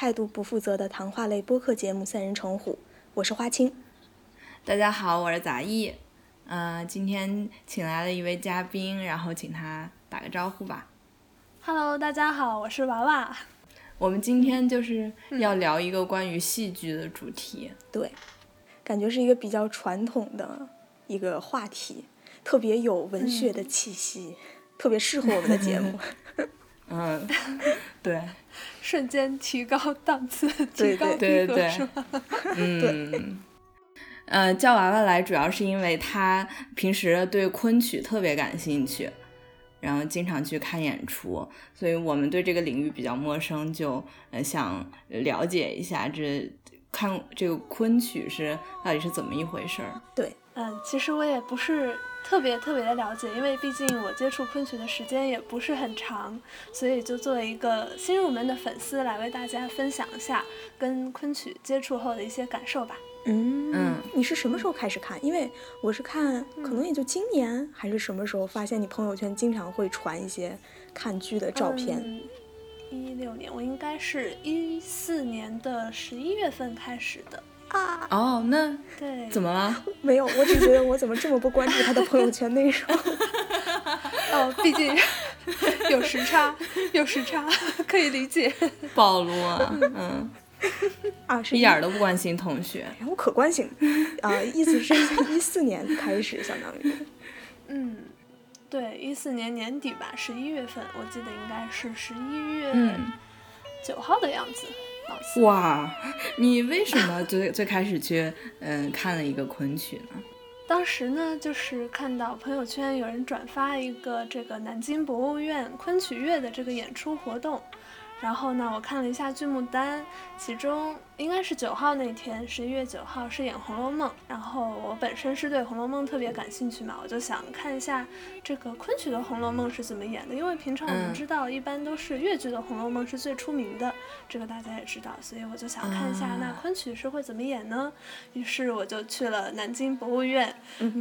态度不负责的谈话类播客节目《三人成虎》，我是花青。大家好，我是杂艺。嗯，今天请来了一位嘉宾，然后请他打个招呼吧。Hello，大家好，我是娃娃。我们今天就是要聊一个关于戏剧的主题。对，感觉是一个比较传统的一个话题，特别有文学的气息，特别适合我们的节目。嗯，对，瞬间提高档次，提高逼格是吧？嗯，呃，叫娃娃来主要是因为他平时对昆曲特别感兴趣，然后经常去看演出，所以我们对这个领域比较陌生，就呃想了解一下这看这个昆曲是到底是怎么一回事儿。对，嗯，其实我也不是。特别特别的了解，因为毕竟我接触昆曲的时间也不是很长，所以就作为一个新入门的粉丝来为大家分享一下跟昆曲接触后的一些感受吧。嗯嗯，你是什么时候开始看？因为我是看，可能也就今年还是什么时候发现你朋友圈经常会传一些看剧的照片。一六年，我应该是一四年的十一月份开始的。啊哦，那对，怎么了？没有，我只觉得我怎么这么不关注他的朋友圈内容。哦，毕竟有时差，有时差，可以理解。暴露啊，嗯，啊，一点都不关心同学。我可关心，啊，意思是一四年开始，相当于。嗯，对，一四年年底吧，十一月份，我记得应该是十一月九号的样子。哇，你为什么最最开始去嗯看了一个昆曲呢？当时呢，就是看到朋友圈有人转发一个这个南京博物院昆曲乐的这个演出活动。然后呢，我看了一下剧目单，其中应该是九号那天，十一月九号是演《红楼梦》。然后我本身是对《红楼梦》特别感兴趣嘛，我就想看一下这个昆曲的《红楼梦》是怎么演的。因为平常我们知道，一般都是越剧的《红楼梦》是最出名的，这个大家也知道，所以我就想看一下那昆曲是会怎么演呢？于是我就去了南京博物院，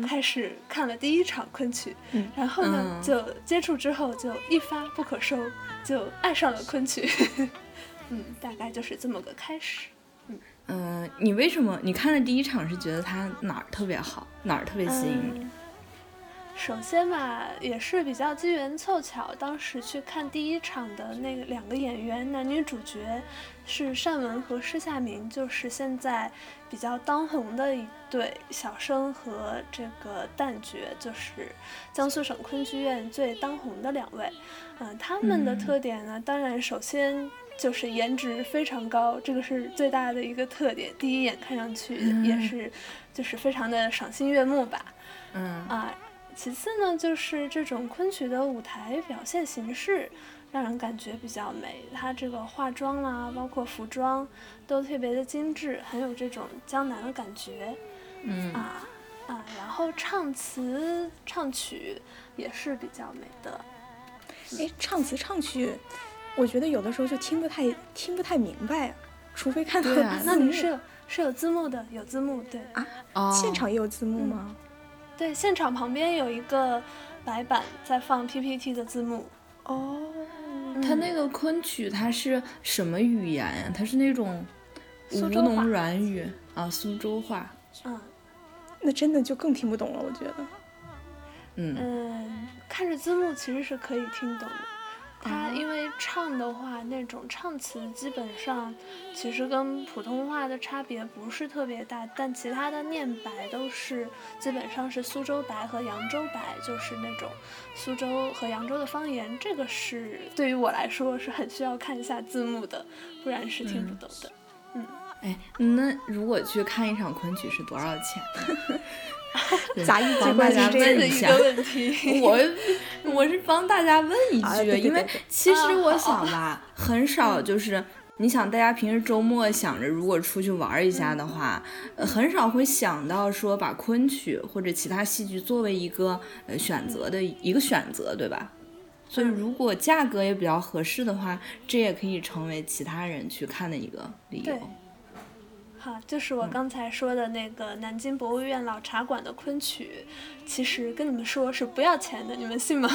开始看了第一场昆曲。然后呢，就接触之后就一发不可收。就爱上了昆曲，嗯，大概就是这么个开始。嗯嗯，你为什么你看的第一场是觉得他哪儿特别好，哪儿特别吸引你？首先吧，也是比较机缘凑巧，当时去看第一场的那个两个演员，男女主角是单文和施夏明，就是现在比较当红的一对小生和这个旦角，就是江苏省昆剧院最当红的两位。嗯，他们的特点呢，当然首先就是颜值非常高，这个是最大的一个特点，第一眼看上去也是就是非常的赏心悦目吧。嗯啊。其次呢，就是这种昆曲的舞台表现形式，让人感觉比较美。它这个化妆啦，包括服装，都特别的精致，很有这种江南的感觉。嗯啊啊，然后唱词唱曲也是比较美的。哎，唱词唱曲，我觉得有的时候就听不太听不太明白，除非看到 字幕。那你是有是有字幕的，有字幕对啊？现场也有字幕吗？对，现场旁边有一个白板在放 PPT 的字幕。哦，他那个昆曲它是什么语言呀？它是那种吴侬软语啊，苏州话。嗯，那真的就更听不懂了，我觉得。嗯嗯，看着字幕其实是可以听懂的。它因为唱的话，那种唱词基本上其实跟普通话的差别不是特别大，但其他的念白都是基本上是苏州白和扬州白，就是那种苏州和扬州的方言。这个是对于我来说是很需要看一下字幕的，不然是听不懂的。嗯，哎，那如果去看一场昆曲是多少钱？杂艺帮大家问一下，我 我是帮大家问一句，因为其实我想吧，很少就是你想大家平时周末想着如果出去玩一下的话，很少会想到说把昆曲或者其他戏剧作为一个呃选择的一个选择，对吧？所以如果价格也比较合适的话，这也可以成为其他人去看的一个理由。啊，就是我刚才说的那个南京博物院老茶馆的昆曲，其实跟你们说是不要钱的，你们信吗？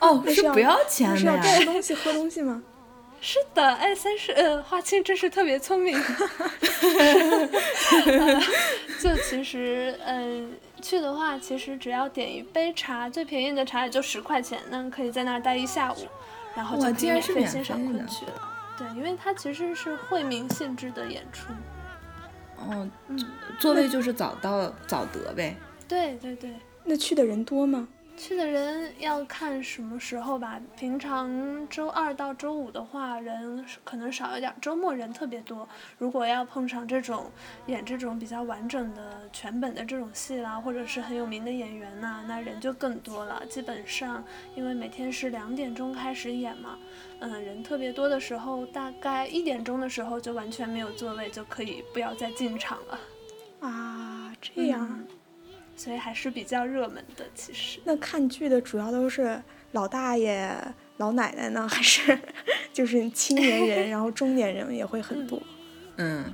哦，是不要钱的呀？是要吃东西喝东西吗？是的，哎，三十，呃，花青真是特别聪明。就其实，嗯，去的话，其实只要点一杯茶，最便宜的茶也就十块钱，那可以在那儿待一下午，然后就可以免费欣赏昆曲了。对，因为它其实是惠民性质的演出。哦，嗯，座位就是早到早得呗。对对对。那去的人多吗？去的人要看什么时候吧。平常周二到周五的话，人可能少一点；周末人特别多。如果要碰上这种演这种比较完整的全本的这种戏啦，或者是很有名的演员呐，那人就更多了。基本上，因为每天是两点钟开始演嘛，嗯，人特别多的时候，大概一点钟的时候就完全没有座位，就可以不要再进场了。啊，这样。所以还是比较热门的，其实。那看剧的主要都是老大爷、老奶奶呢，还是就是青年人，然后中年人也会很多？嗯，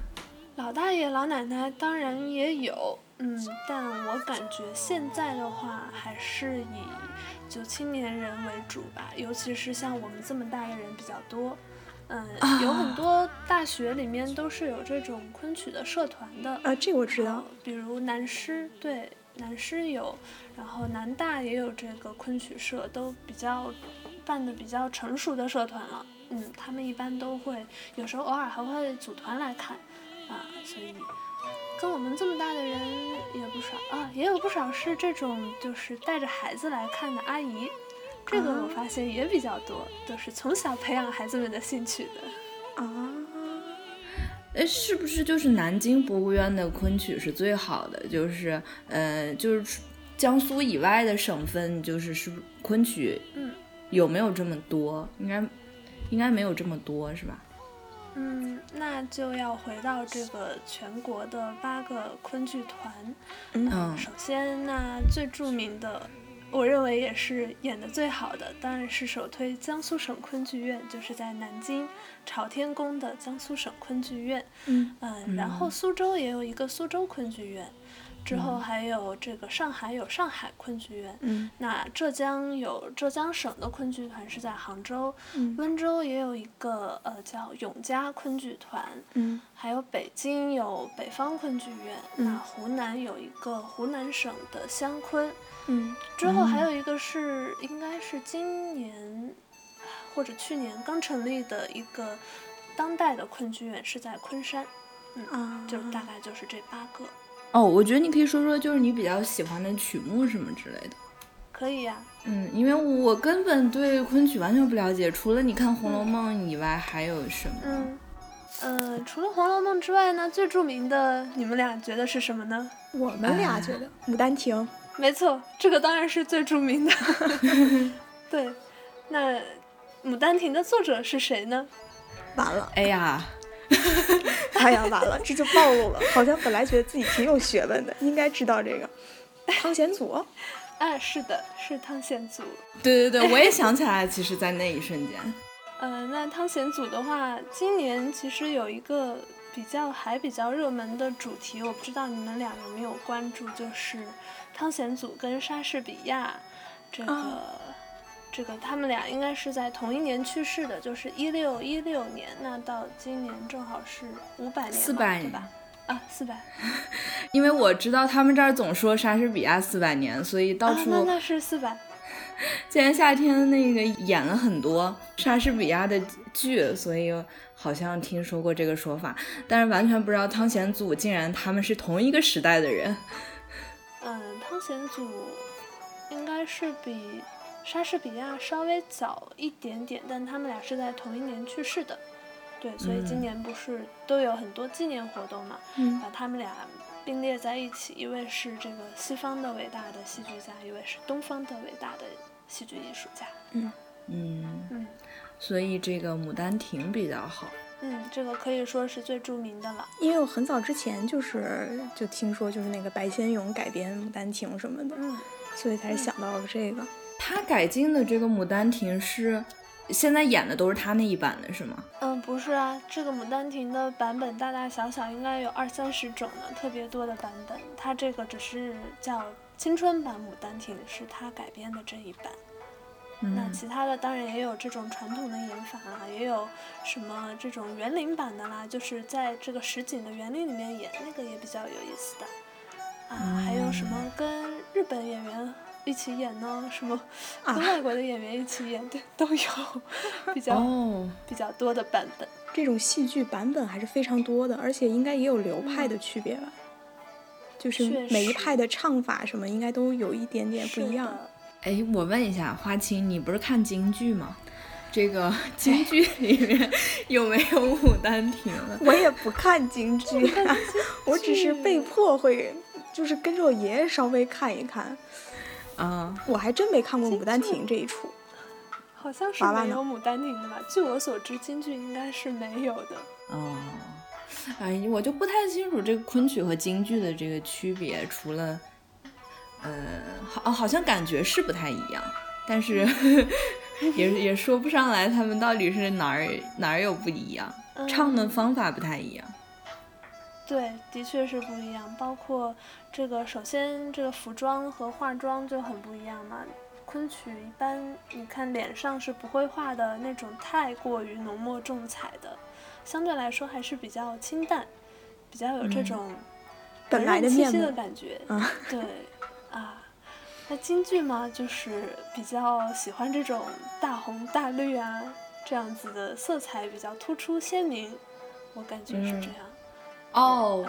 老大爷、老奶奶当然也有，嗯，但我感觉现在的话还是以就青年人为主吧，尤其是像我们这么大的人比较多，嗯，有很多大学里面都是有这种昆曲的社团的。啊，这个我知道，比如南师，对。南师有，然后南大也有这个昆曲社，都比较办的比较成熟的社团了。嗯，他们一般都会，有时候偶尔还会组团来看，啊，所以跟我们这么大的人也不少啊，也有不少是这种就是带着孩子来看的阿姨，这个我发现也比较多，都是从小培养孩子们的兴趣的。啊。哎，是不是就是南京博物院的昆曲是最好的？就是，呃，就是江苏以外的省份，就是是昆曲，嗯，有没有这么多？应该，应该没有这么多，是吧？嗯，那就要回到这个全国的八个昆剧团。嗯，首先，那最著名的。我认为也是演的最好的，当然是首推江苏省昆剧院，就是在南京朝天宫的江苏省昆剧院。嗯嗯，然后苏州也有一个苏州昆剧院，之后还有这个上海有上海昆剧院。嗯，那浙江有浙江省的昆剧团是在杭州。嗯，温州也有一个呃叫永嘉昆剧团。嗯，还有北京有北方昆剧院。嗯，那湖南有一个湖南省的湘昆。嗯，之后还有一个是，应该是今年或者去年刚成立的一个当代的昆剧院，是在昆山。嗯，就大概就是这八个。哦，我觉得你可以说说，就是你比较喜欢的曲目什么之类的。可以呀。嗯，因为我根本对昆曲完全不了解，除了你看《红楼梦》以外，还有什么？嗯，呃，除了《红楼梦》之外呢，最著名的，你们俩觉得是什么呢？我们俩觉得《牡丹亭》。没错，这个当然是最著名的。对，那《牡丹亭》的作者是谁呢？完了，哎呀，哎呀，完了，这就暴露了。好像本来觉得自己挺有学问的，应该知道这个。汤显祖？哎，是的，是汤显祖。对对对，我也想起来，其实，在那一瞬间。呃，那汤显祖的话，今年其实有一个比较还比较热门的主题，我不知道你们俩有没有关注，就是。汤显祖跟莎士比亚，这个，这个他们俩应该是在同一年去世的，就是一六一六年，那到今年正好是五百年，四百对吧？啊，四百。因为我知道他们这儿总说莎士比亚四百年，所以到处那那是四百。今年夏天那个演了很多莎士比亚的剧，所以好像听说过这个说法，但是完全不知道汤显祖竟然他们是同一个时代的人。嗯，汤显祖应该是比莎士比亚稍微早一点点，但他们俩是在同一年去世的。对，所以今年不是都有很多纪念活动嘛？嗯，把他们俩并列在一起，一位是这个西方的伟大的戏剧家，一位是东方的伟大的戏剧艺术家。嗯嗯嗯，所以这个《牡丹亭》比较好。嗯，这个可以说是最著名的了。因为我很早之前就是就听说，就是那个白先勇改编《牡丹亭》什么的，嗯，所以才想到了这个。他改进的这个《牡丹亭》是现在演的都是他那一版的，是吗？嗯，不是啊，这个《牡丹亭》的版本大大小小应该有二三十种呢，特别多的版本。他这个只是叫青春版《牡丹亭》，是他改编的这一版。那其他的当然也有这种传统的演法啦，也有什么这种园林版的啦，就是在这个实景的园林里面演，那个也比较有意思的。啊，还有什么跟日本演员一起演呢？什么跟外国的演员一起演对都有，比较比较多的版本。这种戏剧版本还是非常多的，而且应该也有流派的区别吧？就是每一派的唱法什么，应该都有一点点不一样。哎，我问一下花青，你不是看京剧吗？这个 京剧里面有没有《牡丹亭》？我也不看京剧，我只是被迫会。就是跟着我爷爷稍微看一看，啊，我还真没看过《牡丹亭》这一出，好像是没有《牡丹亭》的吧？据我所知，京剧应该是没有的。哦，哎，我就不太清楚这个昆曲和京剧的这个区别，除了，呃，好，好像感觉是不太一样，但是 也也说不上来他们到底是哪儿哪儿有不一样，唱的方法不太一样。对，的确是不一样。包括这个，首先这个服装和化妆就很不一样嘛。昆曲一般，你看脸上是不会画的那种太过于浓墨重彩的，相对来说还是比较清淡，比较有这种本来的气息的感觉。对，啊，那京剧嘛，就是比较喜欢这种大红大绿啊，这样子的色彩比较突出鲜明，我感觉是这样。哦，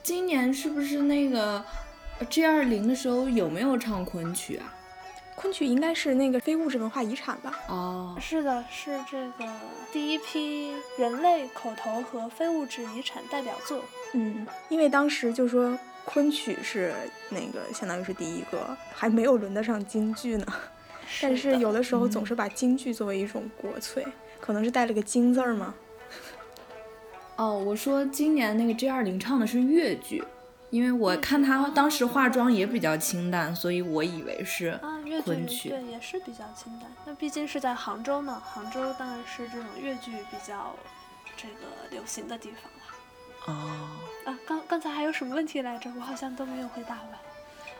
今年是不是那个 G 二零的时候有没有唱昆曲啊？昆曲应该是那个非物质文化遗产吧？哦，是的，是这个第一批人类口头和非物质遗产代表作。嗯，因为当时就说昆曲是那个相当于是第一个，还没有轮得上京剧呢。但是有的时候总是把京剧作为一种国粹，可能是带了个京字儿吗？哦，我说今年那个 G 二零唱的是越剧，因为我看他当时化妆也比较清淡，所以我以为是啊，越剧，对，也是比较清淡。那毕竟是在杭州嘛，杭州当然是这种越剧比较这个流行的地方了。哦，啊，刚刚才还有什么问题来着？我好像都没有回答完。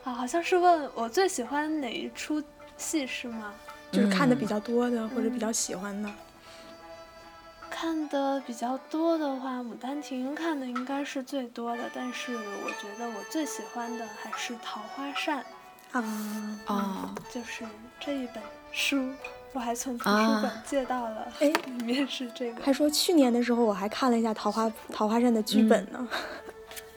啊，好像是问我最喜欢哪一出戏是吗？就是看的比较多的或者比较喜欢的。看的比较多的话，《牡丹亭》看的应该是最多的，但是我觉得我最喜欢的还是《桃花扇》啊啊，就是这一本书，我还从图书馆借到了，哎，里面是这个。还说去年的时候我还看了一下《桃花桃花扇》的剧本呢。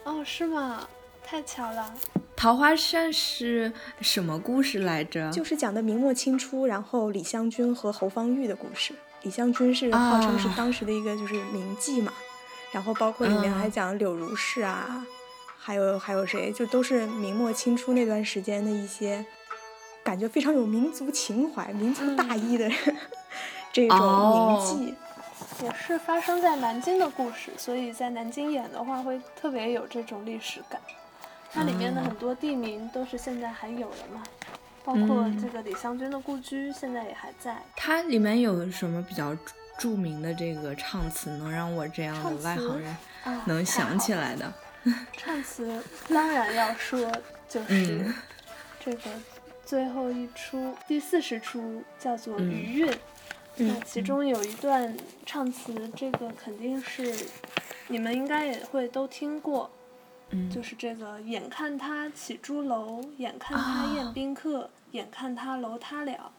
哦，是吗？太巧了。《桃花扇》是什么故事来着？就是讲的明末清初，然后李香君和侯方域的故事。李香君是号称是当时的一个就是名妓嘛，然后包括里面还讲柳如是啊，还有还有谁，就都是明末清初那段时间的一些感觉非常有民族情怀、民族大义的 这种名妓，也是发生在南京的故事，所以在南京演的话会特别有这种历史感。它里面的很多地名都是现在还有的嘛。包括这个李香君的故居，现在也还在。它里面有什么比较著名的这个唱词，能让我这样的外行人 能想起来的？唱词当然要说，就是这个最后一出第四十出叫做《余韵》，那其中有一段唱词，这个肯定是你们应该也会都听过。就是这个，眼看他起朱楼，眼看他宴宾客，眼看他楼塌了，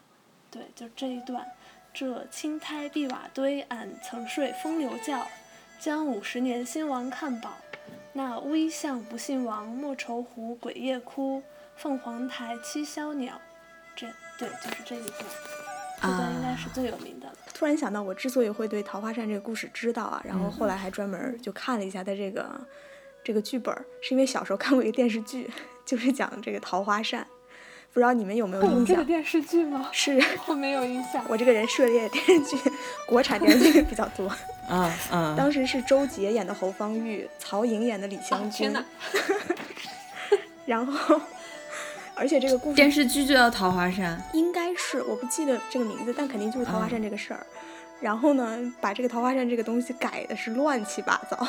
对，就这一段。这青苔碧瓦堆，俺曾睡风流觉。将五十年兴亡看饱，那乌衣巷不姓王，莫愁湖鬼夜哭，凤凰台栖霄鸟。这对，就是这一段，这段应该是最有名的了。突然想到，我之所以会对桃花扇这个故事知道啊，然后后来还专门就看了一下他这个。这个剧本是因为小时候看过一个电视剧，就是讲这个桃花扇，不知道你们有没有印象？这个电视剧吗？是，我没有印象。我这个人涉猎电视剧，国产电视剧比较多。啊啊！当时是周杰演的侯方域，曹颖演的李香君。然后，而且这个故事电视剧就叫《桃花扇》，应该是我不记得这个名字，但肯定就是桃花扇这个事儿。然后呢，把这个桃花扇这个东西改的是乱七八糟。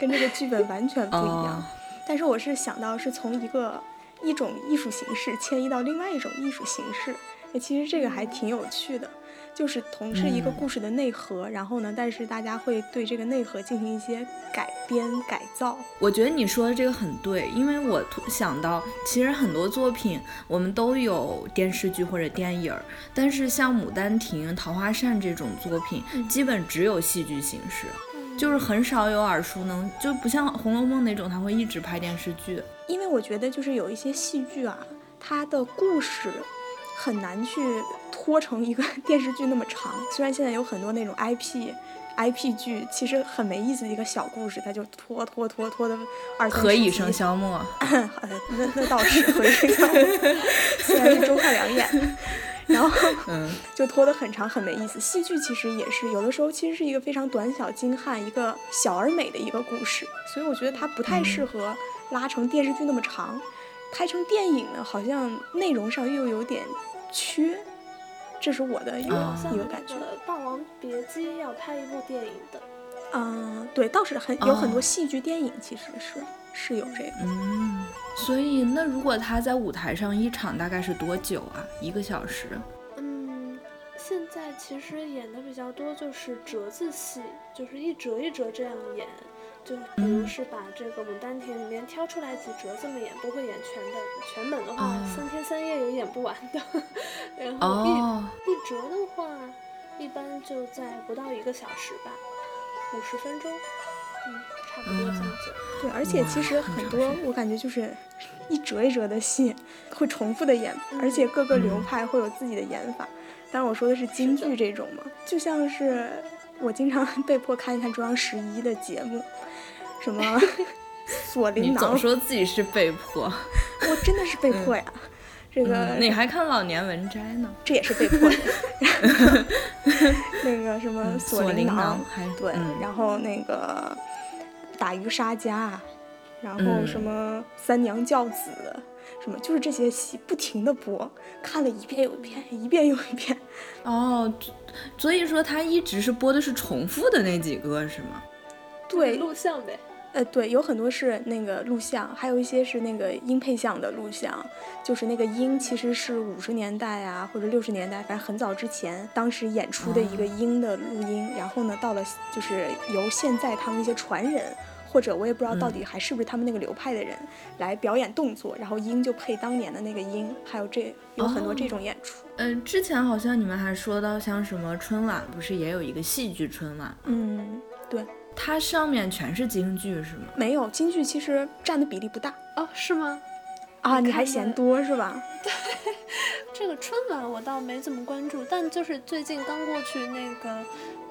跟这个剧本完全不一样，但是我是想到是从一个一种艺术形式迁移到另外一种艺术形式，哎，其实这个还挺有趣的。就是同是一个故事的内核，然后呢，但是大家会对这个内核进行一些改编改造。我觉得你说的这个很对，因为我想到，其实很多作品我们都有电视剧或者电影，但是像《牡丹亭》《桃花扇》这种作品，基本只有戏剧形式，就是很少有耳熟能，就不像《红楼梦》那种，他会一直拍电视剧。因为我觉得就是有一些戏剧啊，它的故事。很难去拖成一个 电视剧那么长，虽然现在有很多那种 IP，IP 剧，其实很没意思的一个小故事，它就拖拖拖拖的二何以笙箫默？那那倒是何以笙箫默，虽然是周汉良演，然后 就拖得很长，很没意思。戏剧其实也是有的时候其实是一个非常短小精悍、一个小而美的一个故事，所以我觉得它不太适合拉成电视剧那么长。拍成电影呢，好像内容上又有点。缺，这是我的一个一个感觉。《霸王别姬》要拍一部电影的，嗯，对，倒是很有很多戏剧电影，其实是是有这个。嗯，所以那如果他在舞台上一场大概是多久啊？一个小时？嗯，现在其实演的比较多就是折子戏，就是一折一折这样演。就比如是把这个《牡丹亭》里面挑出来几折这么演，不会演全本。全本的话，三天三夜也演不完的。然后一一折的话，一般就在不到一个小时吧，五十分钟，嗯，差不多这么久。对，而且其实很多，我感觉就是一折一折的戏会重复的演，而且各个流派会有自己的演法。当然我说的是京剧这种嘛，就像是我经常 被迫看一看中央十一的节目。什么 锁麟囊？你总说自己是被迫，我真的是被迫呀。这个你还看老年文摘呢？这也是被迫的。那个什么锁麟囊，对，然后那个打渔杀家，然后什么三娘教子，什么就是这些戏不停的播，看了一遍又一遍，一遍又一遍。哦，所以说他一直是播的是重复的那几个是吗？对，录像呗。呃，对，有很多是那个录像，还有一些是那个音配像的录像，就是那个音其实是五十年代啊，或者六十年代，反正很早之前，当时演出的一个音的录音，然后呢，到了就是由现在他们那些传人，或者我也不知道到底还是不是他们那个流派的人来表演动作，然后音就配当年的那个音，还有这有很多这种演出。嗯，之前好像你们还说到像什么春晚，不是也有一个戏剧春晚？嗯，对。它上面全是京剧是吗？没有，京剧其实占的比例不大哦，是吗？啊，你还嫌多是吧？对，这个春晚我倒没怎么关注，但就是最近刚过去那个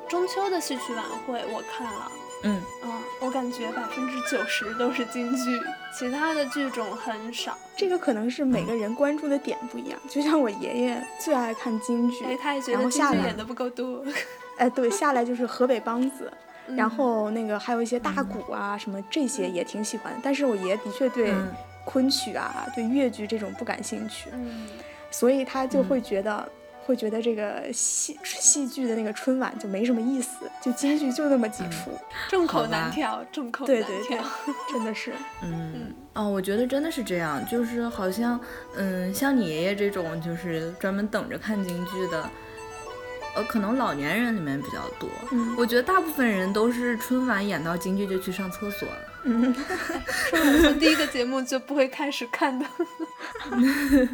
中秋的戏曲晚会，我看了。嗯啊，我感觉百分之九十都是京剧，其他的剧种很少。这个可能是每个人关注的点不一样，就像我爷爷最爱看京剧，哎，他也觉得京剧演的不够多。哎，对，下来就是河北梆子。然后那个还有一些大鼓啊什么这些也挺喜欢，但是我爷的确对昆曲啊对越剧这种不感兴趣，所以他就会觉得会觉得这个戏戏剧的那个春晚就没什么意思，就京剧就那么几出，众口难调，众口难调，真的是，嗯哦，我觉得真的是这样，就是好像嗯像你爷爷这种就是专门等着看京剧的。呃，可能老年人里面比较多。嗯，我觉得大部分人都是春晚演到京剧就去上厕所了。嗯，春晚第一个节目就不会开始看的。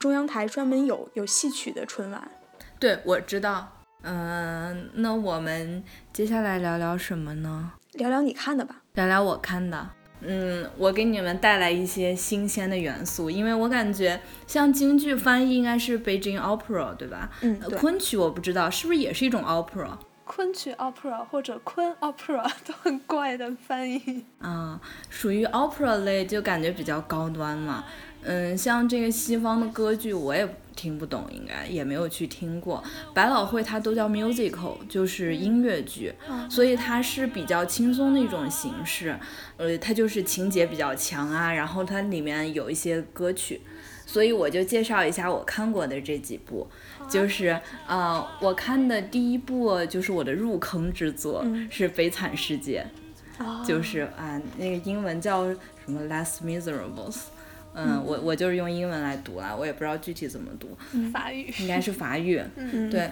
中央台专门有有戏曲的春晚。对，我知道。嗯，那我们接下来聊聊什么呢？聊聊你看的吧。聊聊我看的。嗯，我给你们带来一些新鲜的元素，因为我感觉像京剧翻译应该是 Beijing Opera，对吧？嗯，昆曲我不知道是不是也是一种 opera。昆曲 opera 或者昆 opera 都很怪的翻译。啊，属于 opera 类就感觉比较高端嘛。嗯，像这个西方的歌剧我也听不懂，应该也没有去听过。百老汇它都叫 musical，就是音乐剧，所以它是比较轻松的一种形式。呃，它就是情节比较强啊，然后它里面有一些歌曲，所以我就介绍一下我看过的这几部。就是呃，我看的第一部就是我的入坑之作是《悲惨世界》，就是啊，那个英文叫什么《Less Miserables》。嗯，我我就是用英文来读了，我也不知道具体怎么读，法语应该是法语。嗯，对，《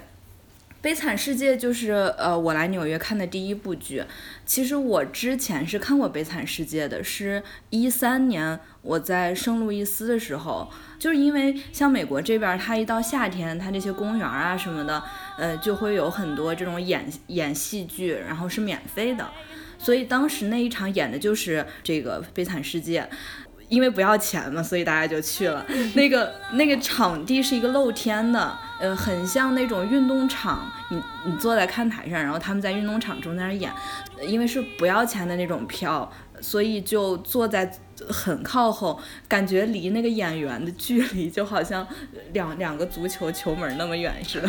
悲惨世界》就是呃我来纽约看的第一部剧。其实我之前是看过《悲惨世界》的，是一三年我在圣路易斯的时候，就是因为像美国这边，它一到夏天，它这些公园啊什么的，呃，就会有很多这种演演戏剧，然后是免费的，所以当时那一场演的就是这个《悲惨世界》。因为不要钱嘛，所以大家就去了。那个那个场地是一个露天的，呃，很像那种运动场。你你坐在看台上，然后他们在运动场中间演，因为是不要钱的那种票，所以就坐在。很靠后，感觉离那个演员的距离就好像两两个足球球门那么远似的。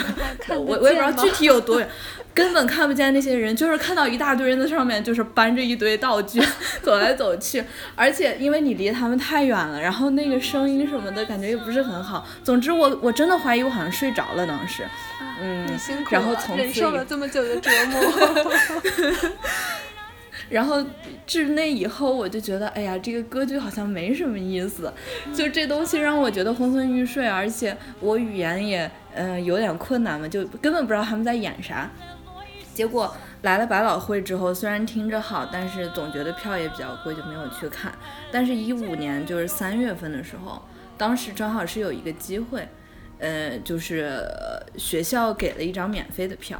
我我也不知道具体有多远，根本 看不见那些人，就是看到一大堆人在上面，就是搬着一堆道具走来走去。而且因为你离他们太远了，然后那个声音什么的感觉也不是很好。总之我我真的怀疑我好像睡着了当时。嗯，然后从此忍受了这么久的折磨。然后至那以后，我就觉得，哎呀，这个歌剧好像没什么意思，就这东西让我觉得昏昏欲睡，而且我语言也，嗯，有点困难嘛，就根本不知道他们在演啥。结果来了百老汇之后，虽然听着好，但是总觉得票也比较贵，就没有去看。但是，一五年就是三月份的时候，当时正好是有一个机会，呃，就是学校给了一张免费的票，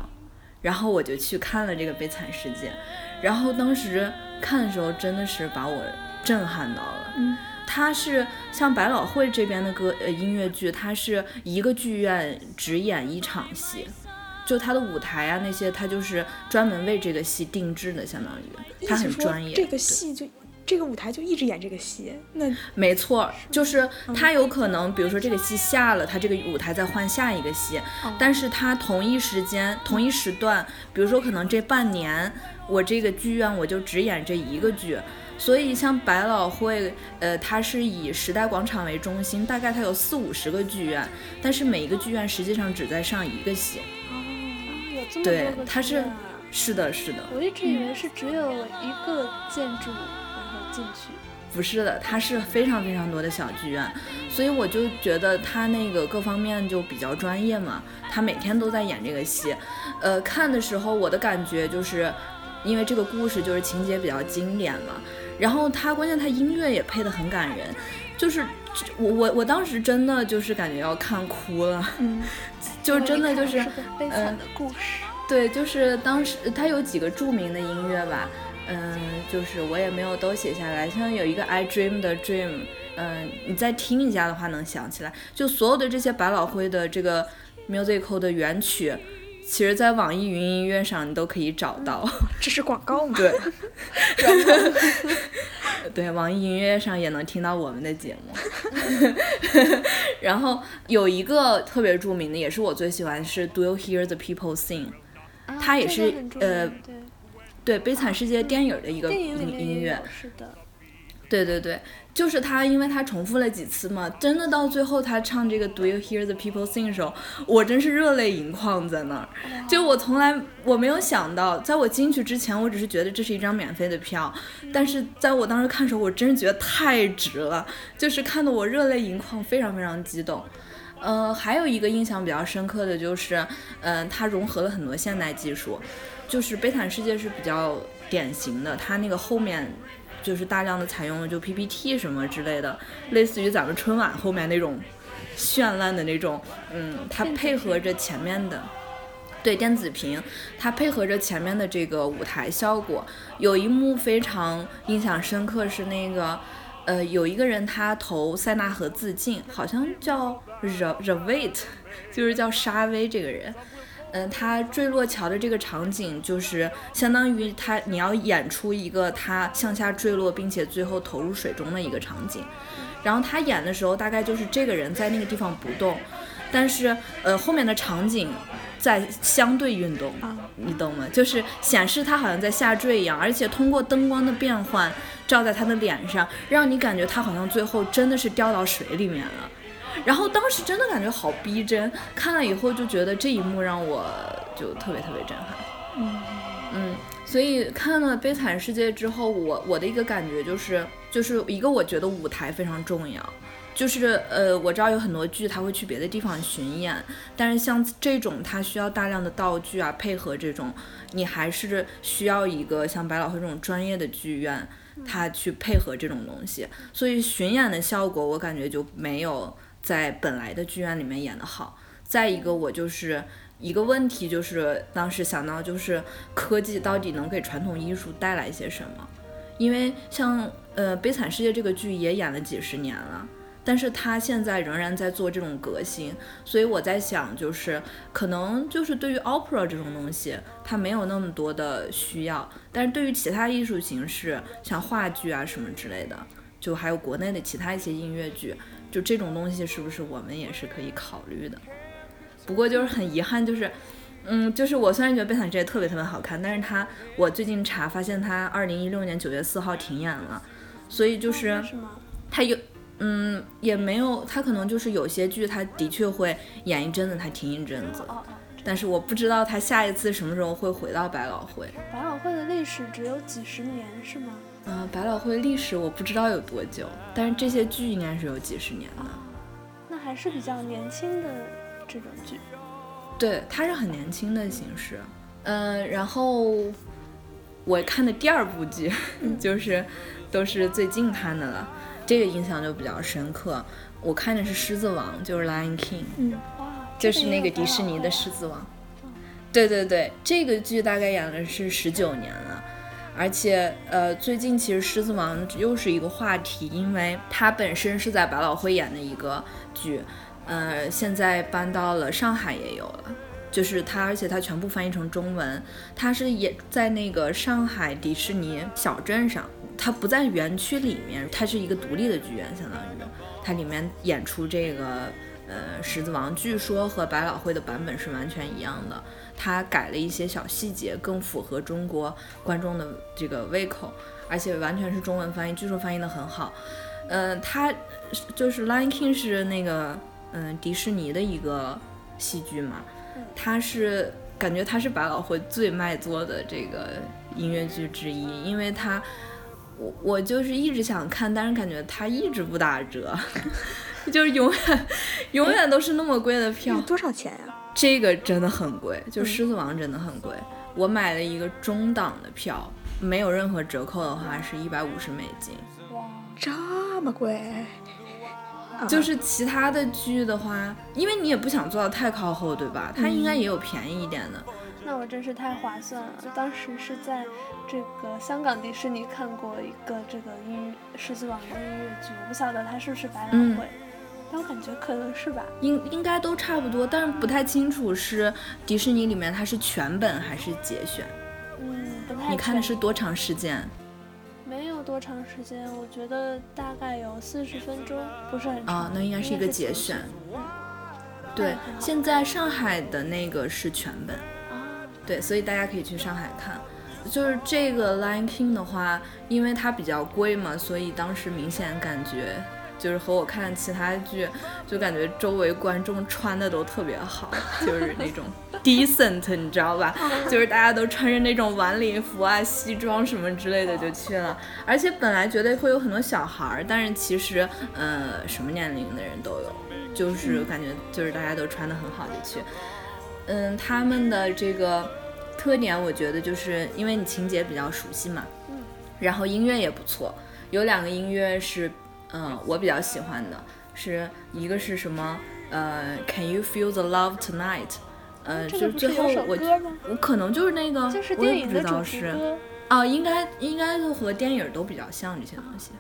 然后我就去看了这个《悲惨世界》。然后当时看的时候，真的是把我震撼到了。嗯，它是像百老汇这边的歌呃音乐剧，它是一个剧院只演一场戏，就它的舞台啊那些，它就是专门为这个戏定制的，相当于它很专业。这个戏就这个舞台就一直演这个戏，那没错，就是他有可能，比如说这个戏下了，他这个舞台再换下一个戏，但是他同一时间同一时段，比如说可能这半年。我这个剧院我就只演这一个剧，所以像百老汇，呃，它是以时代广场为中心，大概它有四五十个剧院，但是每一个剧院实际上只在上一个戏。哦，有这么对，它是，是的，是的。我一直以为是只有一个建筑，进去。不是的，它是非常非常多的小剧院，所以我就觉得他那个各方面就比较专业嘛，他每天都在演这个戏，呃，看的时候我的感觉就是。因为这个故事就是情节比较经典嘛，然后他关键他音乐也配得很感人，就是我我我当时真的就是感觉要看哭了，嗯，就真的就是悲惨的故事，对，就是当时他有几个著名的音乐吧，嗯，就是我也没有都写下来，像有一个 I Dream 的 Dream，嗯，你再听一下的话能想起来，就所有的这些百老汇的这个 musical 的原曲。其实，在网易云音乐上你都可以找到。这是广告吗？对。对，网易云音乐上也能听到我们的节目。然后有一个特别著名的，也是我最喜欢，是 Do You Hear the People Sing？它也是呃，对《悲惨世界》电影的一个音音乐。是的。对对对。就是他，因为他重复了几次嘛，真的到最后他唱这个 Do you hear the people sing 的时候，我真是热泪盈眶在那儿。就我从来我没有想到，在我进去之前，我只是觉得这是一张免费的票，但是在我当时看的时候，我真是觉得太值了，就是看得我热泪盈眶，非常非常激动。呃，还有一个印象比较深刻的就是，嗯，它融合了很多现代技术，就是《悲惨世界》是比较典型的，它那个后面。就是大量的采用了就 PPT 什么之类的，类似于咱们春晚后面那种绚烂的那种，嗯，它配合着前面的，对电子屏，它配合着前面的这个舞台效果，有一幕非常印象深刻，是那个，呃，有一个人他投塞纳河自尽，好像叫 R Ravit，就是叫沙威这个人。嗯，他坠落桥的这个场景，就是相当于他你要演出一个他向下坠落，并且最后投入水中的一个场景。然后他演的时候，大概就是这个人在那个地方不动，但是呃后面的场景在相对运动，你懂吗？就是显示他好像在下坠一样，而且通过灯光的变换照在他的脸上，让你感觉他好像最后真的是掉到水里面了。然后当时真的感觉好逼真，看了以后就觉得这一幕让我就特别特别震撼。嗯嗯，所以看了《悲惨世界》之后，我我的一个感觉就是，就是一个我觉得舞台非常重要。就是呃，我知道有很多剧他会去别的地方巡演，但是像这种它需要大量的道具啊，配合这种，你还是需要一个像百老汇这种专业的剧院，它去配合这种东西。所以巡演的效果，我感觉就没有在本来的剧院里面演的好。再一个，我就是一个问题，就是当时想到就是科技到底能给传统艺术带来些什么？因为像呃《悲惨世界》这个剧也演了几十年了。但是他现在仍然在做这种革新，所以我在想，就是可能就是对于 opera 这种东西，它没有那么多的需要，但是对于其他艺术形式，像话剧啊什么之类的，就还有国内的其他一些音乐剧，就这种东西是不是我们也是可以考虑的？不过就是很遗憾，就是，嗯，就是我虽然觉得《悲惨世界》特别特别好看，但是它我最近查发现它二零一六年九月四号停演了，所以就是它有。嗯，也没有，他可能就是有些剧，他的确会演一阵子，他停一阵子。哦但是我不知道他下一次什么时候会回到百老汇。百老汇的历史只有几十年，是吗？嗯，百老汇历史我不知道有多久，但是这些剧应该是有几十年的。那还是比较年轻的这种剧。对，它是很年轻的形式。嗯，然后我看的第二部剧 就是都是最近看的了。这个印象就比较深刻，我看的是《狮子王》，就是《Lion King》，嗯，就是那个迪士尼的《狮子王》。对对对，这个剧大概演的是十九年了，而且呃，最近其实《狮子王》又是一个话题，因为它本身是在百老汇演的一个剧，呃，现在搬到了上海也有了，就是它，而且它全部翻译成中文，它是演在那个上海迪士尼小镇上。它不在园区里面，它是一个独立的剧院，相当于它里面演出这个呃《狮子王》，据说和百老汇的版本是完全一样的。它改了一些小细节，更符合中国观众的这个胃口，而且完全是中文翻译，据说翻译的很好。嗯，他就是《Lion King》是那个嗯迪士尼的一个戏剧嘛，它是感觉它是百老汇最卖座的这个音乐剧之一，因为它。我我就是一直想看，但是感觉它一直不打折，就是永远永远都是那么贵的票。多少钱呀？这个真的很贵，就《狮子王》真的很贵。我买了一个中档的票，没有任何折扣的话是一百五十美金。哇，这么贵！就是其他的剧的话，因为你也不想坐到太靠后，对吧？它应该也有便宜一点的。那我真是太划算了。当时是在这个香港迪士尼看过一个这个音狮子王的音乐剧，我不晓得它是不是百老汇，但我感觉可能是吧。应应该都差不多，但是不太清楚是迪士尼里面它是全本还是节选。嗯，不太。你看的是多长时间？没有多长时间，我觉得大概有四十分钟，不是很长。啊，那应该是一个节选。对，现在上海的那个是全本。对，所以大家可以去上海看，就是这个《Lion King》的话，因为它比较贵嘛，所以当时明显感觉就是和我看其他剧，就感觉周围观众穿的都特别好，就是那种 decent，你知道吧？就是大家都穿着那种晚礼服啊、西装什么之类的就去了，而且本来觉得会有很多小孩儿，但是其实，呃，什么年龄的人都有，就是感觉就是大家都穿的很好就去。嗯，他们的这个特点，我觉得就是因为你情节比较熟悉嘛，嗯，然后音乐也不错，有两个音乐是，嗯，我比较喜欢的，是一个是什么，呃，Can you feel the love tonight？呃，就最后我我可能就是那个，我也不知道是，啊，应该应该就和电影都比较像这些东西，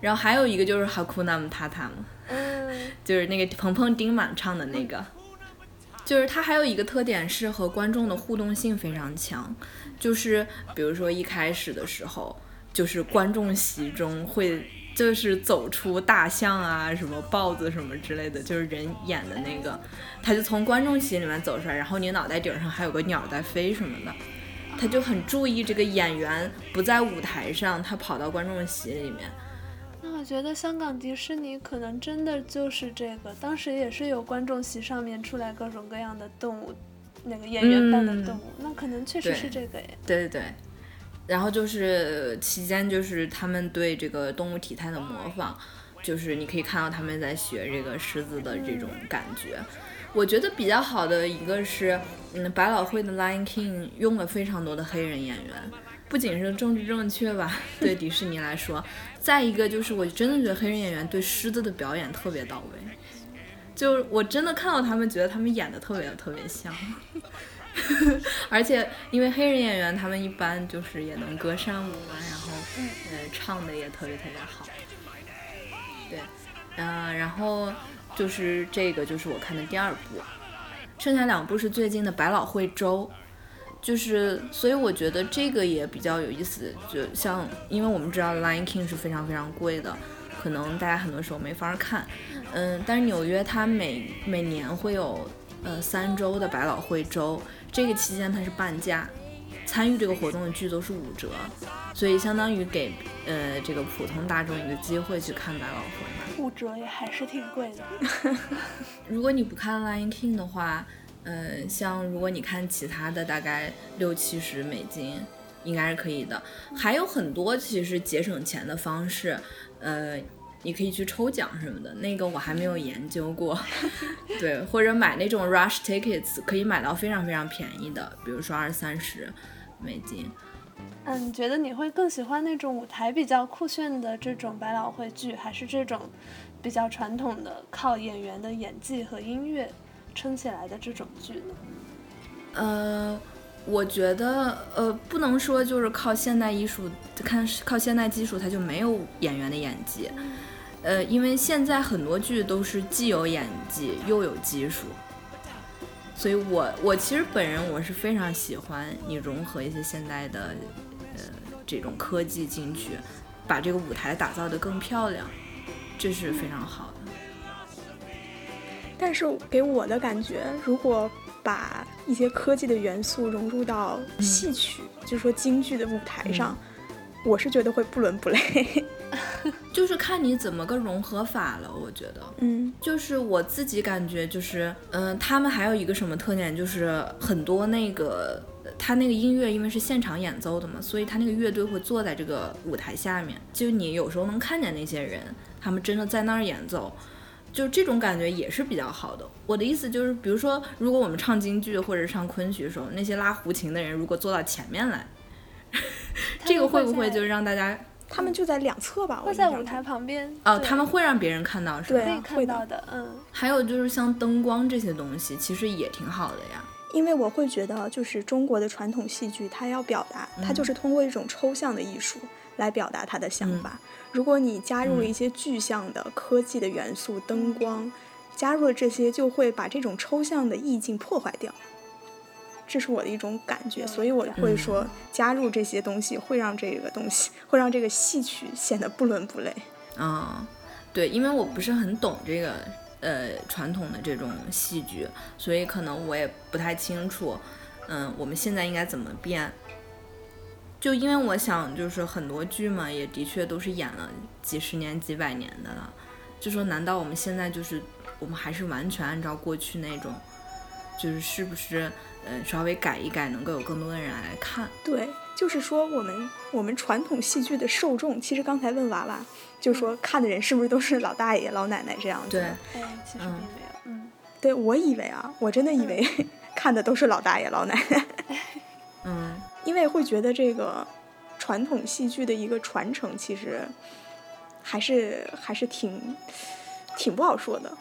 然后还有一个就是 Hakuna Matata 嘛，嗯，就是那个鹏鹏丁满唱的那个。就是它还有一个特点是和观众的互动性非常强，就是比如说一开始的时候，就是观众席中会就是走出大象啊、什么豹子什么之类的，就是人演的那个，他就从观众席里面走出来，然后你脑袋顶上还有个鸟在飞什么的，他就很注意这个演员不在舞台上，他跑到观众席里面。那我觉得香港迪士尼可能真的就是这个，当时也是有观众席上面出来各种各样的动物，那个演员扮的动物，那可能确实是这个耶。对对对，然后就是期间就是他们对这个动物体态的模仿，就是你可以看到他们在学这个狮子的这种感觉。我觉得比较好的一个是，嗯，百老汇的《Lion King》用了非常多的黑人演员，不仅是政治正确吧，对迪士尼来说，再一个就是我真的觉得黑人演员对狮子的表演特别到位。就我真的看到他们，觉得他们演的特别特别像，而且因为黑人演员他们一般就是也能歌善舞嘛，然后嗯。唱的也特别特别好，对，嗯，然后就是这个就是我看的第二部，剩下两部是最近的百老汇周，就是所以我觉得这个也比较有意思，就像因为我们知道《Lion King》是非常非常贵的。可能大家很多时候没法看，嗯，但是纽约它每每年会有呃三周的百老汇周，这个期间它是半价，参与这个活动的剧都是五折，所以相当于给呃这个普通大众一个机会去看百老汇。五折也还是挺贵的。如果你不看《Lion King》的话，呃，像如果你看其他的，大概六七十美金应该是可以的。还有很多其实节省钱的方式。呃，你可以去抽奖什么的，那个我还没有研究过。对，或者买那种 rush tickets，可以买到非常非常便宜的，比如说二三十美金。嗯，你觉得你会更喜欢那种舞台比较酷炫的这种百老汇剧，还是这种比较传统的靠演员的演技和音乐撑起来的这种剧呢？呃。我觉得，呃，不能说就是靠现代艺术，看靠现代技术，它就没有演员的演技，呃，因为现在很多剧都是既有演技又有技术，所以我我其实本人我是非常喜欢你融合一些现代的，呃，这种科技进去，把这个舞台打造的更漂亮，这是非常好的。但是给我的感觉，如果。把一些科技的元素融入到戏曲，就是说京剧的舞台上，我是觉得会不伦不类。就是看你怎么个融合法了。我觉得，嗯，就是我自己感觉，就是嗯，他们还有一个什么特点，就是很多那个他那个音乐，因为是现场演奏的嘛，所以他那个乐队会坐在这个舞台下面，就你有时候能看见那些人，他们真的在那儿演奏。就这种感觉也是比较好的。我的意思就是，比如说，如果我们唱京剧或者唱昆曲的时候，那些拉胡琴的人如果坐到前面来，这个会不会就让大家？他们就在两侧吧，会在舞台旁边。哦，他们会让别人看到，是吧？对，看到的。嗯。还有就是像灯光这些东西，其实也挺好的呀。因为我会觉得，就是中国的传统戏剧，它要表达，它就是通过一种抽象的艺术来表达它的想法。如果你加入了一些具象的科技的元素，灯光，加入了这些，就会把这种抽象的意境破坏掉。这是我的一种感觉，所以我会说，加入这些东西会让这个东西，会让这个戏曲显得不伦不类。嗯，对，因为我不是很懂这个呃传统的这种戏剧，所以可能我也不太清楚，嗯，我们现在应该怎么变。就因为我想，就是很多剧嘛，也的确都是演了几十年、几百年的了。就说，难道我们现在就是我们还是完全按照过去那种，就是是不是，呃，稍微改一改，能够有更多的人来看？对，就是说，我们我们传统戏剧的受众，其实刚才问娃娃，就说看的人是不是都是老大爷、老奶奶这样子？对，哎，其实并没有。嗯，对我以为啊，我真的以为 看的都是老大爷、老奶奶。嗯。因为会觉得这个传统戏剧的一个传承，其实还是还是挺挺不好说的。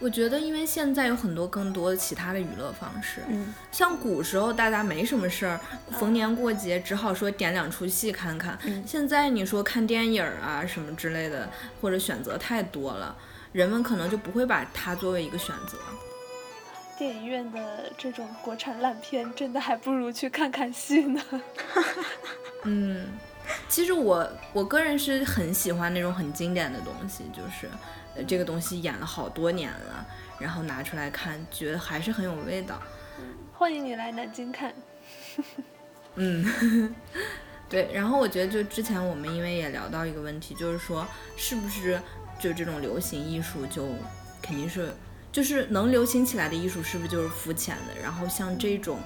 我觉得，因为现在有很多更多的其他的娱乐方式，嗯，像古时候大家没什么事儿，逢年过节只好说点两出戏看看。现在你说看电影啊什么之类的，或者选择太多了，人们可能就不会把它作为一个选择。电影院的这种国产烂片，真的还不如去看看戏呢。嗯，其实我我个人是很喜欢那种很经典的东西，就是这个东西演了好多年了，然后拿出来看，觉得还是很有味道。欢迎你来南京看。嗯，对。然后我觉得，就之前我们因为也聊到一个问题，就是说，是不是就这种流行艺术就肯定是。就是能流行起来的艺术是不是就是肤浅的？然后像这种，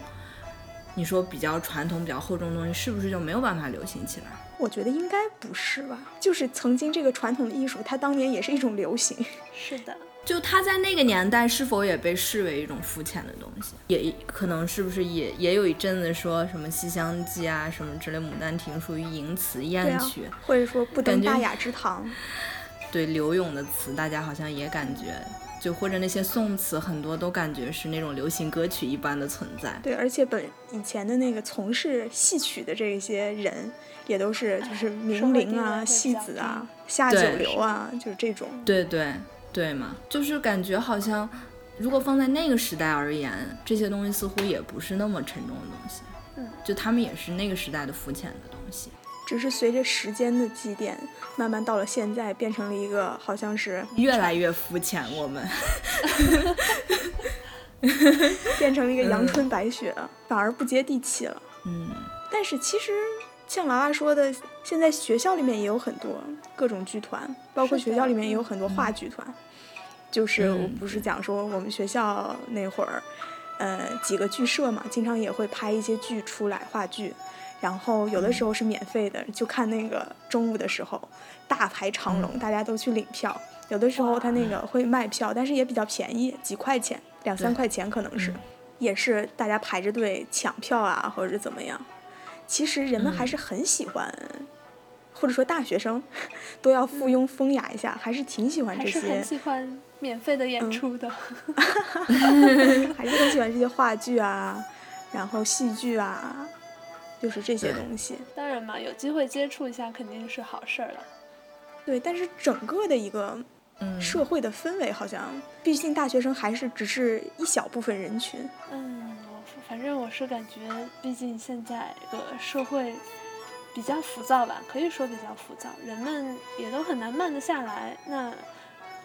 你说比较传统、比较厚重的东西，是不是就没有办法流行起来？我觉得应该不是吧，就是曾经这个传统的艺术，它当年也是一种流行。是的。就它在那个年代是否也被视为一种肤浅的东西？也可能是不是也也有一阵子说什么《西厢记》啊什么之类，《牡丹亭》属于淫词艳曲，或者说不登大雅之堂。对柳永的词，大家好像也感觉，就或者那些宋词，很多都感觉是那种流行歌曲一般的存在。对，而且本以前的那个从事戏曲的这些人，也都是就是名伶啊、戏子啊、下九流啊，就是这种。对对。对嘛，就是感觉好像，如果放在那个时代而言，这些东西似乎也不是那么沉重的东西。嗯，就他们也是那个时代的肤浅的东西，只是随着时间的积淀，慢慢到了现在，变成了一个好像是越来越肤浅。我们 变成了一个阳春白雪，反而不接地气了。嗯，但是其实。像娃娃说的，现在学校里面也有很多各种剧团，包括学校里面也有很多话剧团。就是我不是讲说我们学校那会儿，呃，几个剧社嘛，经常也会拍一些剧出来话剧，然后有的时候是免费的，就看那个中午的时候大排长龙，大家都去领票。有的时候他那个会卖票，但是也比较便宜，几块钱，两三块钱可能是，也是大家排着队抢票啊，或者是怎么样。其实人们还是很喜欢，或者说大学生 都要附庸风雅一下，还是挺喜欢这些。很喜欢免费的演出的。还是很喜欢这些话剧啊，然后戏剧啊，就是这些东西。当然嘛，有机会接触一下肯定是好事儿了。对，但是整个的一个社会的氛围，好像毕竟大学生还是只是一小部分人群。嗯。反正我是感觉，毕竟现在个社会比较浮躁吧，可以说比较浮躁，人们也都很难慢得下来。那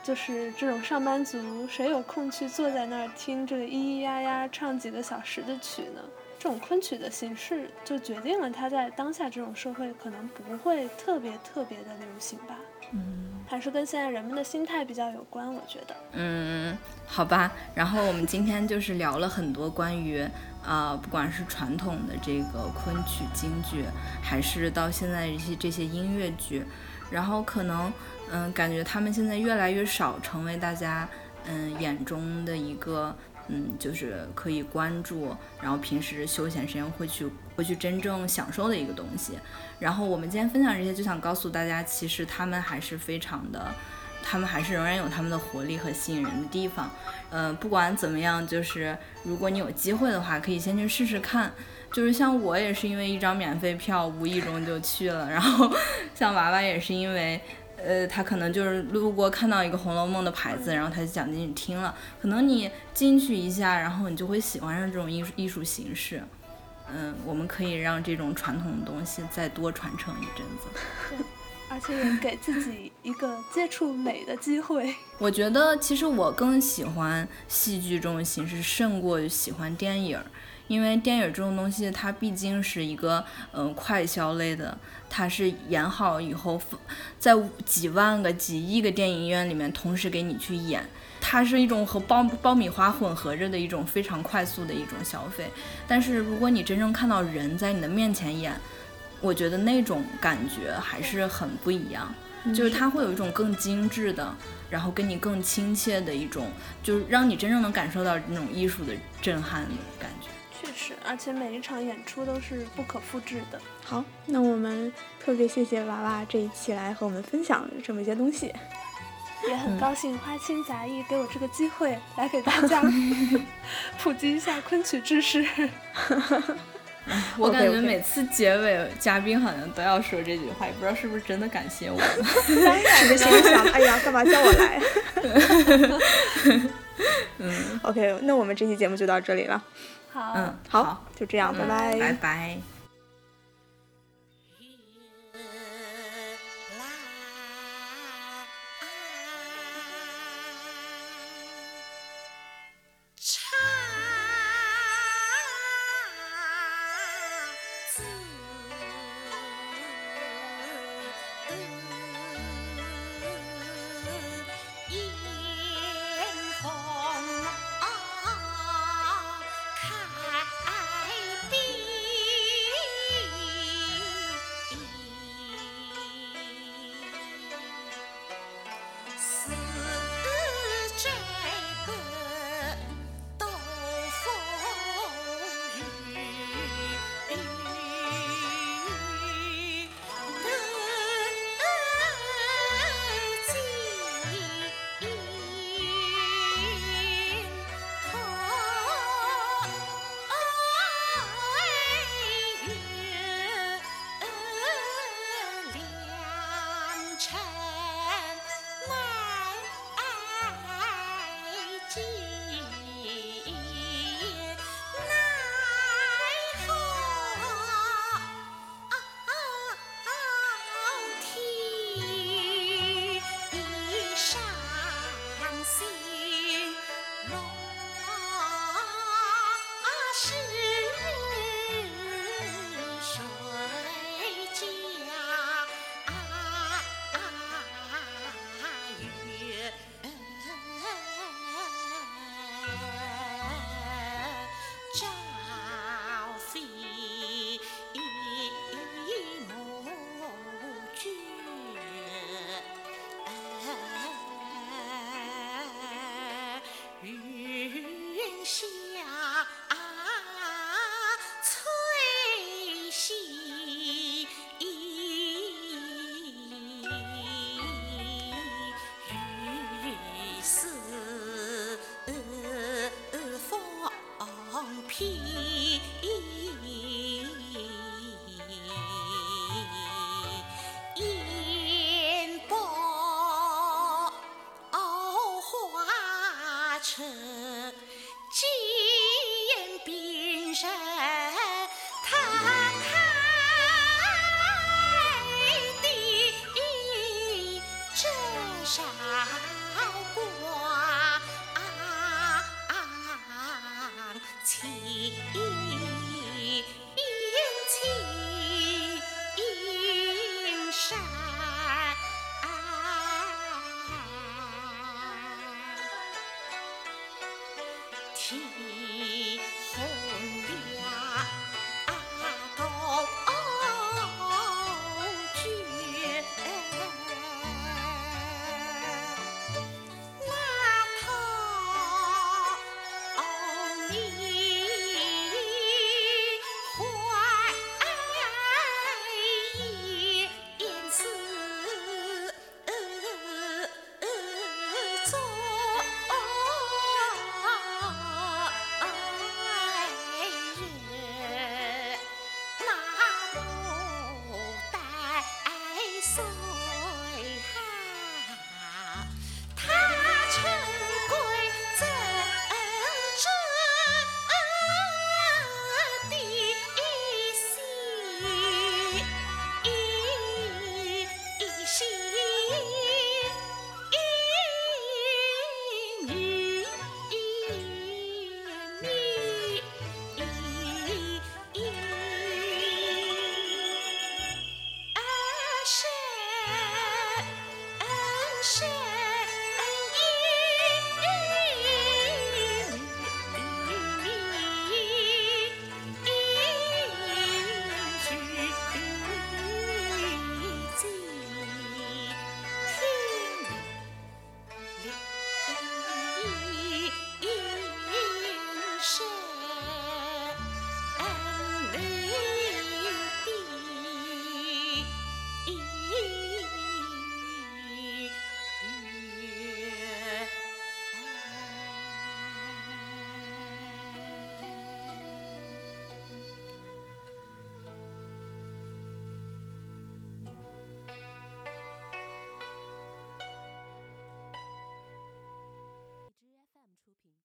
就是这种上班族，谁有空去坐在那儿听这个咿咿呀呀唱几个小时的曲呢？这种昆曲的形式，就决定了它在当下这种社会可能不会特别特别的流行吧。嗯。还是跟现在人们的心态比较有关，我觉得。嗯，好吧。然后我们今天就是聊了很多关于，呃，不管是传统的这个昆曲、京剧，还是到现在这些这些音乐剧，然后可能，嗯，感觉他们现在越来越少成为大家，嗯，眼中的一个。嗯，就是可以关注，然后平时休闲时间会去会去真正享受的一个东西。然后我们今天分享这些，就想告诉大家，其实他们还是非常的，他们还是仍然有他们的活力和吸引人的地方。嗯，不管怎么样，就是如果你有机会的话，可以先去试试看。就是像我也是因为一张免费票，无意中就去了。然后 像娃娃也是因为。呃，他可能就是路过看到一个《红楼梦》的牌子，然后他就想进去听了。可能你进去一下，然后你就会喜欢上这种艺术艺术形式。嗯，我们可以让这种传统的东西再多传承一阵子。而且也给自己一个接触美的机会。我觉得其实我更喜欢戏剧这种形式，胜过于喜欢电影。因为电影这种东西，它毕竟是一个嗯快销类的，它是演好以后，在几万个、几亿个电影院里面同时给你去演，它是一种和爆爆米花混合着的一种非常快速的一种消费。但是如果你真正看到人在你的面前演，我觉得那种感觉还是很不一样，就是它会有一种更精致的，然后跟你更亲切的一种，就是让你真正能感受到那种艺术的震撼的感觉。确实，而且每一场演出都是不可复制的。好，那我们特别谢谢娃娃这一期来和我们分享这么一些东西，也很高兴花青杂艺给我这个机会来给大家 普及一下昆曲知识。我感觉每次结尾嘉宾好像都要说这句话，也不知道是不是真的感谢我。是不是心想，哎呀，干嘛叫我来？嗯，OK，那我们这期节目就到这里了。好，嗯，好，就这样，拜拜，拜拜。四方僻